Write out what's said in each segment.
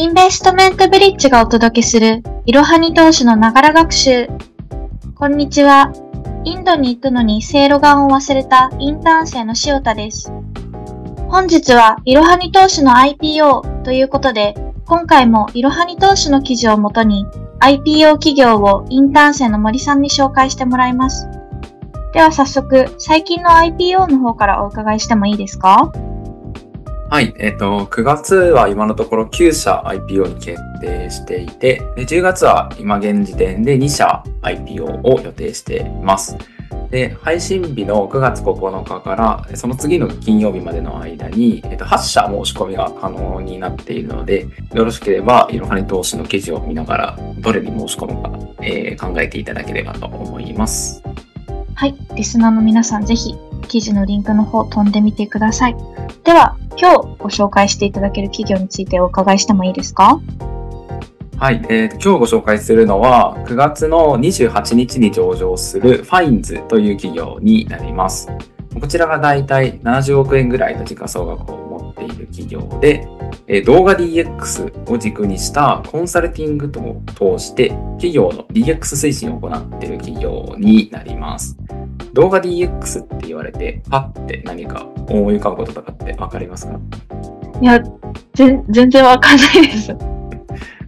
インベストメントブリッジがお届けするいろはに投資のながら学習。こんにちは。インドに行くのにセイロガンを忘れたインターン生の塩田です。本日はいろはに投資の IPO ということで、今回もいろはに投資の記事をもとに IPO 企業をインターン生の森さんに紹介してもらいます。では早速、最近の IPO の方からお伺いしてもいいですか？はい。えっ、と、9月は今のところ9社 IPO に決定していて、で10月は今現時点で2社 IPO を予定しています。で、配信日の9月9日から、その次の金曜日までの間に、えっと、8社申し込みが可能になっているので、よろしければ、いろはに投資の記事を見ながら、どれに申し込むか、えー、考えていただければと思います。はい。リスナーの皆さん、ぜひ、記事のリンクの方、飛んでみてください。では、今日ご紹介していただける企業についてお伺いしてもいいですか？はい、えー、今日ご紹介するのは9月の28日に上場するファインズという企業になります。こちらがだいたい70億円ぐらいの時価総額をっている企業で、えー、動画 DX を軸にしたコンサルティングとを通して企業の DX 推進を行っている企業になります。動画 DX って言われて、パッて何か思い浮かぶこととかってわかりますか？いや、全然わかんないです。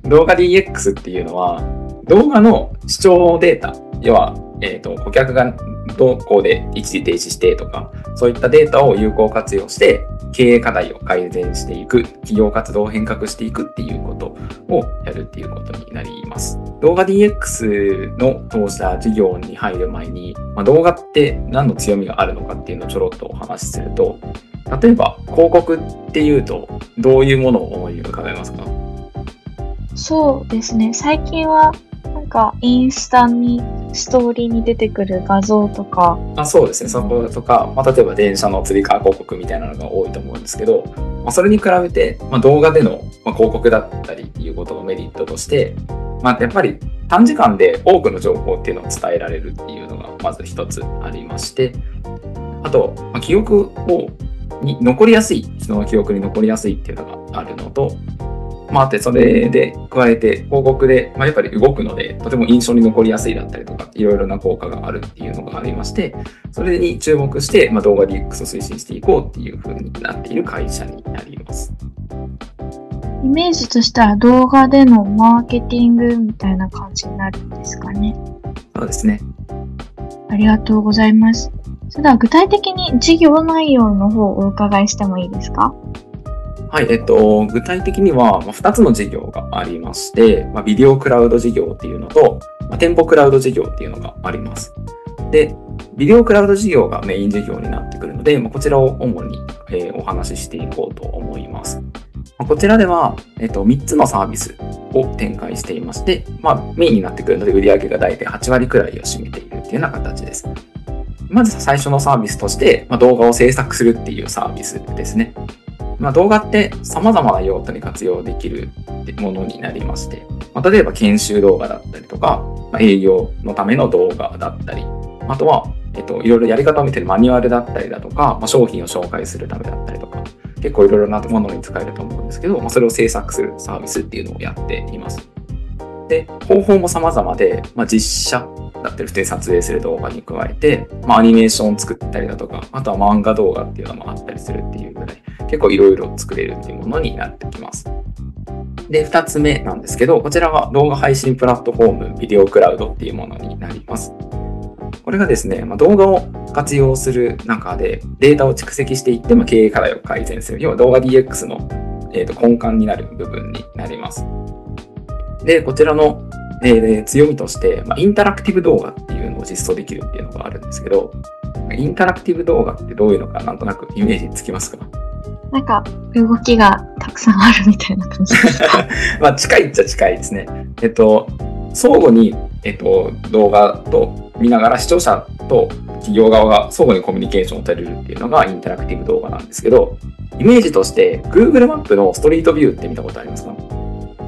動画 DX っていうのは、動画の視聴データ、要は、えっ、ー、と、顧客がどこで一時停止してとか、そういったデータを有効活用して、経営課題を改善していく、企業活動を変革していくっていうことをやるっていうことになります。動画 DX の当社事業に入る前に、まあ、動画って何の強みがあるのかっていうのをちょろっとお話しすると、例えば広告っていうとどういうものを思い浮かべますか？そうですね。最近はかインスタにストーリーに出てくる画像とか。あそうですね。そことか、まあ、例えば電車のつり革広告みたいなのが多いと思うんですけど、まあ、それに比べて、まあ、動画での、ま、広告だったりっていうことのメリットとして、まあ、やっぱり短時間で多くの情報っていうのを伝えられるっていうのがまず一つありまして、あと、ま、記憶をに残りやすい、人の記憶に残りやすいっていうのがあるのと、まあ、あって、それで加えて、広告で、まあ、やっぱり動くので、とても印象に残りやすいだったりとか、いろいろな効果があるっていうのがありまして、それに注目して、まあ、動画 DX を推進していこうっていうふうになっている会社になります。イメージとしては動画でのマーケティングみたいな感じになるんですかね。そうですね。ありがとうございます。それでは具体的に事業内容の方をお伺いしてもいいですか？はい、えっと、具体的には2つの事業がありまして、まあ、ビデオクラウド事業っていうのと、まあ、店舗クラウド事業っていうのがあります。で、ビデオクラウド事業がメイン事業になってくるので、まあ、こちらを主に、えー、お話ししていこうと思います。まあ、こちらでは、えっと、3つのサービスを展開していまして、まあ、メインになってくるので、売上が大体8割くらいを占めているっていうような形です。まず最初のサービスとして、ま、動画を制作するっていうサービスですね。まあ、動画って様々な用途に活用できるものになりまして、まあ、例えば研修動画だったりとか、まあ、営業のための動画だったり、あとは、えっと、いろいろやり方を見てるマニュアルだったりだとか、まあ、商品を紹介するためだったりとか、結構いろいろなものに使えると思うんですけど、まあ、それを制作するサービスっていうのをやっています。で、方法も様々で、まあ、実写だったり、普通に撮影する動画に加えて、まあ、アニメーションを作ったりだとか、あとは漫画動画っていうのもあったりするっていうぐらい、結構いろいろ作れるっていうものになってきます。で、二つ目なんですけど、こちらは動画配信プラットフォーム、ビデオクラウドっていうものになります。これがですね、まあ、動画を活用する中でデータを蓄積していって、ま、経営課題を改善する。要は動画 DX の、えー、と根幹になる部分になります。で、こちらの、えー、強みとして、まあ、インタラクティブ動画っていうのを実装できるっていうのがあるんですけど、インタラクティブ動画ってどういうのかなんとなくイメージつきますか？なんか動きがたくさんあるみたいな感じですかまあ近いっちゃ近いですね。えっと、相互に、えっと、動画と見ながら視聴者と企業側が相互にコミュニケーションを取れるっていうのがインタラクティブ動画なんですけど、イメージとして Google マップのストリートビューって見たことありますか？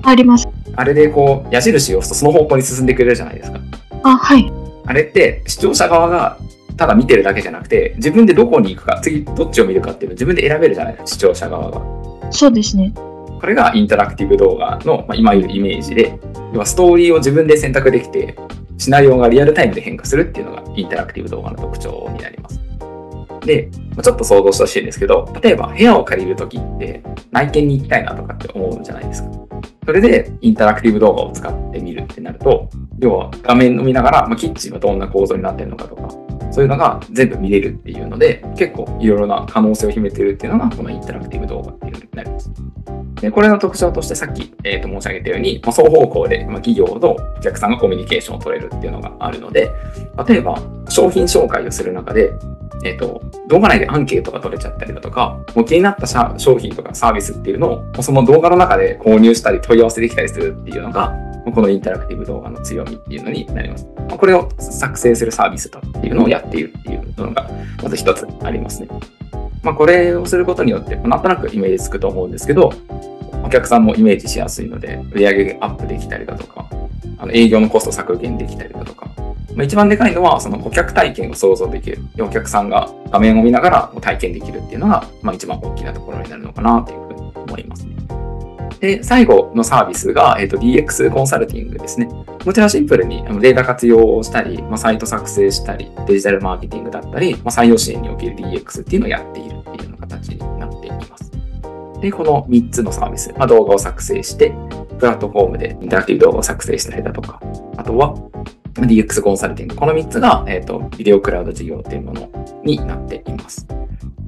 あります。あれでこう矢印を押すとその方向に進んでくれるじゃないですか。あ、はい。あれって視聴者側がただ見てるだけじゃなくて、自分でどこに行くか、次どっちを見るかっていうのを自分で選べるじゃないですか、視聴者側が。そうですね。これがインタラクティブ動画の、まあ、今いるイメージで、要はストーリーを自分で選択できて、シナリオがリアルタイムで変化するっていうのがインタラクティブ動画の特徴になります。で、ちょっと想像してほしいんですけど、例えば部屋を借りるときって内見に行きたいなとかって思うじゃないですか。それでインタラクティブ動画を使ってみるってなると、要は画面を見ながら、まあ、キッチンはどんな構造になってるのかとか、そういうのが全部見れるっていうので、結構いろいろな可能性を秘めてるっていうのが、このインタラクティブ動画っていうのになります。で、これの特徴としてさっき、えー、と申し上げたように、まあ、双方向で、まあ、企業とお客さんがコミュニケーションを取れるっていうのがあるので、例えば商品紹介をする中で、えっ、ー、と、動画内でアンケートが取れちゃったりだとか、もう気になった商品とかサービスっていうのを、その動画の中で購入したり問い合わせできたりするっていうのが、このインタラクティブ動画の強みっていうのになります。これを作成するサービスだっていうのをやっているっていうのが、まず一つありますね。まあ、これをすることによって、なんとなくイメージつくと思うんですけど、お客さんもイメージしやすいので、売上アップできたりだとか、あの営業のコスト削減できたりだとか、一番でかいのは、その顧客体験を想像できる。お客さんが画面を見ながら体験できるっていうのが、まあ、一番大きなところになるのかなというふうに思いますね。で、最後のサービスが、えっ、ー、と、DX コンサルティングですね。こちらはシンプルにデータ活用をしたり、まあ、サイト作成したり、デジタルマーケティングだったり、まあ、採用支援における DX っていうのをやっているっていうような形になっています。で、この3つのサービス、まあ、動画を作成して、プラットフォームでインタラクティブ動画を作成したりだとか、あとは DX コンサルティング。この3つが、えっ、ー、と、ビデオクラウド事業っていうものになっています。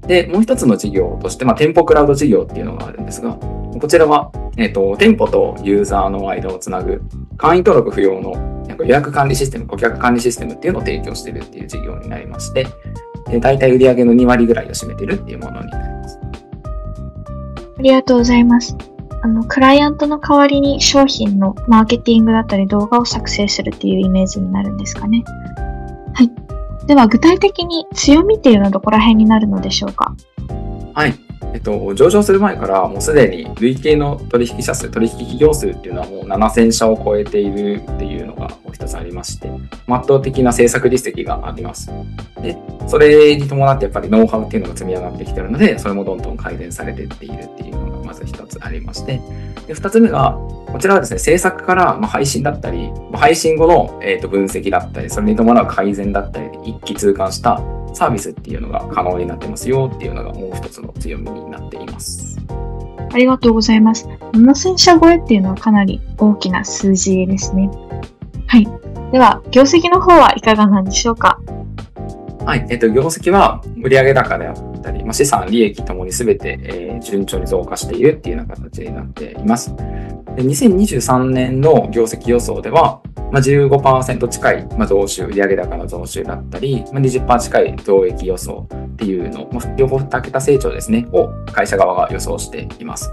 で、もう一つの事業として、まあ、店舗クラウド事業っていうのがあるんですが、こちらは、えっ、ー、と、店舗とユーザーの間をつなぐ、会員登録不要のなんか予約管理システム、顧客管理システムっていうのを提供してるっていう事業になりまして、で大体売上げの2割ぐらいを占めてるっていうものになります。ありがとうございます。あの、クライアントの代わりに商品のマーケティングだったり動画を作成するっていうイメージになるんですかね。はい。では、具体的に強みっていうのはどこら辺になるのでしょうか？はい。えっと、上場する前からもうすでに累計の取引者数、取引企業数っていうのはもう7000社を超えているっていうのがもう一つありまして、圧倒的な制作実績があります。で、それに伴ってやっぱりノウハウっていうのが積み上がってきてるので、それもどんどん改善されていっているっていうのがまず一つありまして、で、二つ目が、こちらはですね、制作からま配信だったり、配信後の、えー、と分析だったり、それに伴う改善だったり一気通貫したサービスっていうのが可能になってますよっていうのがもう一つの強みになっています。ありがとうございます。7000社超えっていうのはかなり大きな数字ですね。はい。では、業績の方はいかがなんでしょうかはい。えっ、と、業績は売上高であったり、まあ、資産、利益ともに全て、えー、順調に増加しているっていうような形になっています。で2023年の業績予想では、まあ、15%近い、まあ、増収、売上高の増収だったり、まあ、20%近い増益予想っていうの、まあ、両方2桁成長ですね、を会社側が予想しています。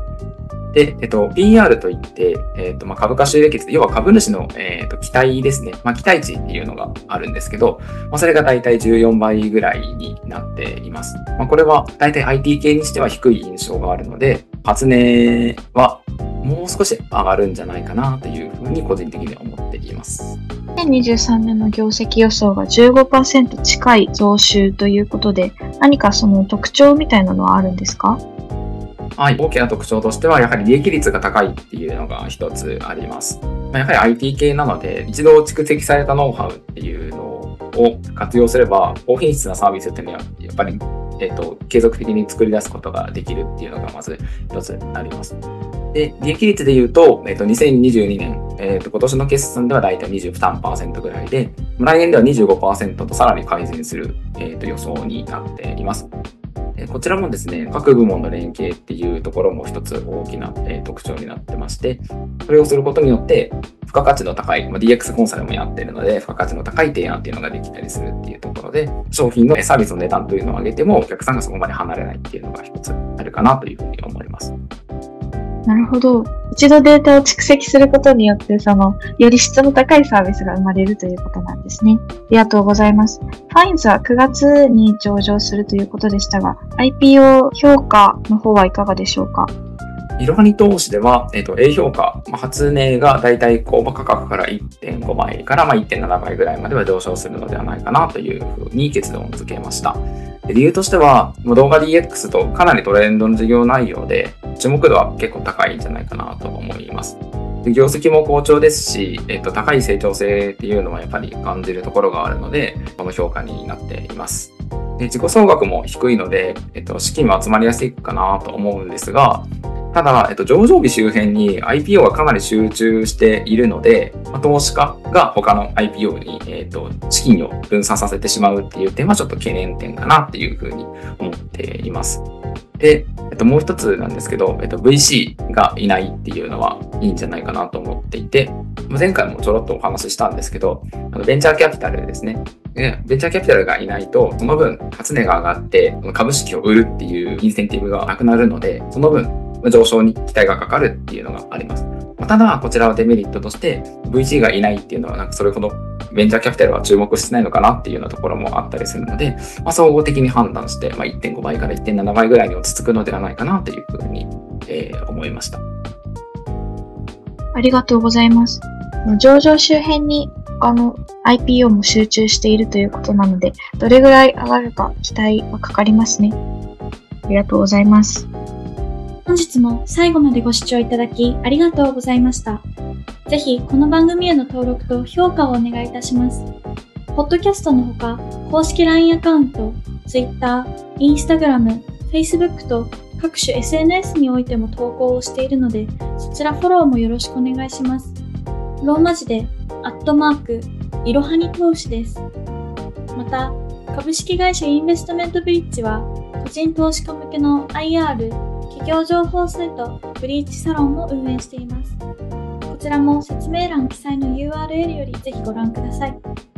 で、えっと、PR といって、えっと、まあ、株価収益率、要は株主の、えっと、期待ですね。まあ、期待値っていうのがあるんですけど、まあ、それが大体14倍ぐらいになっています。まあ、これは大体 IT 系にしては低い印象があるので、初値はもう少し上がるんじゃないかなというふうに個人的に思っています。2023年の業績予想が15%近い増収ということで、何かその特徴みたいなのはあるんですか？はい、大きな特徴としては、やはり利益率が高いっていうのが一つあります。やはり IT 系なので、一度蓄積されたノウハウっていうのを活用すれば、高品質なサービスっていうのは、やっぱり、えっ、と、継続的に作り出すことができるっていうのがまず一つになります。で、利益率で言うと、えっ、と、2022年、えっ、と、今年の決算ではだいたい23%ぐらいで、来年では25%とさらに改善する、えっ、と、予想になっています。こちらもですね、各部門の連携っていうところも一つ大きな、特徴になってまして、それをすることによって、付加価値の高い、ま DX コンサルもやってるので、付加価値の高い提案っていうのができたりするっていうところで、商品のサービスの値段というのを上げても、お客さんがそこまで離れないっていうのが一つあるかなというふうに思います。なるほど。一度データを蓄積することによって、その、より質の高いサービスが生まれるということなんですね。ありがとうございます。ファインズは9月に上場するということでしたが、IPO 評価の方はいかがでしょうか？いろはに投資では、えっ、と、A 評価、まあ、初値がだいたい購買価格から1.5倍からまあ1.7倍ぐらいまでは上昇するのではないかなというふうに結論付けました。理由としては、動画 DX とかなりトレンドの事業内容で、注目度は結構高いんじゃないかなと思います。業績も好調ですし、えっと、高い成長性っていうのはやっぱり感じるところがあるので、この評価になっています。で自己総額も低いので、えっと、資金も集まりやすいかなと思うんですが、ただ、えっと、上場日周辺に IPO がかなり集中しているので、まあ、投資家が他の IPO に、えっと、資金を分散させてしまうっていう点はちょっと懸念点かなっていうふうに思っています。で、えっと、もう一つなんですけど、えっと、VC がいないっていうのはいいんじゃないかなと思っていて、前回もちょろっとお話ししたんですけど、あのベンチャーキャピタルですね。ベンチャーキャピタルがいないと、その分、初値が上がって、株式を売るっていうインセンティブがなくなるので、その分、上昇に期待がかかるっていうのがあります。ただ、こちらはデメリットとして、VC がいないっていうのは、なんかそれほどベンチャーキャピタルは注目してないのかなっていうようなところもあったりするので、まあ、総合的に判断して、まあ、1.5倍から1.7倍ぐらいに落ち着くのではないかなというふうに、えー、思いました。ありがとうございます。上場周辺に他の IPO も集中しているということなので、どれぐらい上がるか期待はかかりますね。ありがとうございます。本日も最後までご視聴いただきありがとうございました。ぜひこの番組への登録と評価をお願いいたします。ポッドキャストのほか、公式 LINE アカウント、Twitter、Instagram、Facebook と各種 SNS においても投稿をしているので、そちらフォローもよろしくお願いします。ローマ字で、アットマーク、いろはに投資です。また、株式会社インベストメントブリッジは、個人投資家向けの IR、企業情報サイトブリーチサロンも運営しています。こちらも説明欄記載の URL よりぜひご覧ください。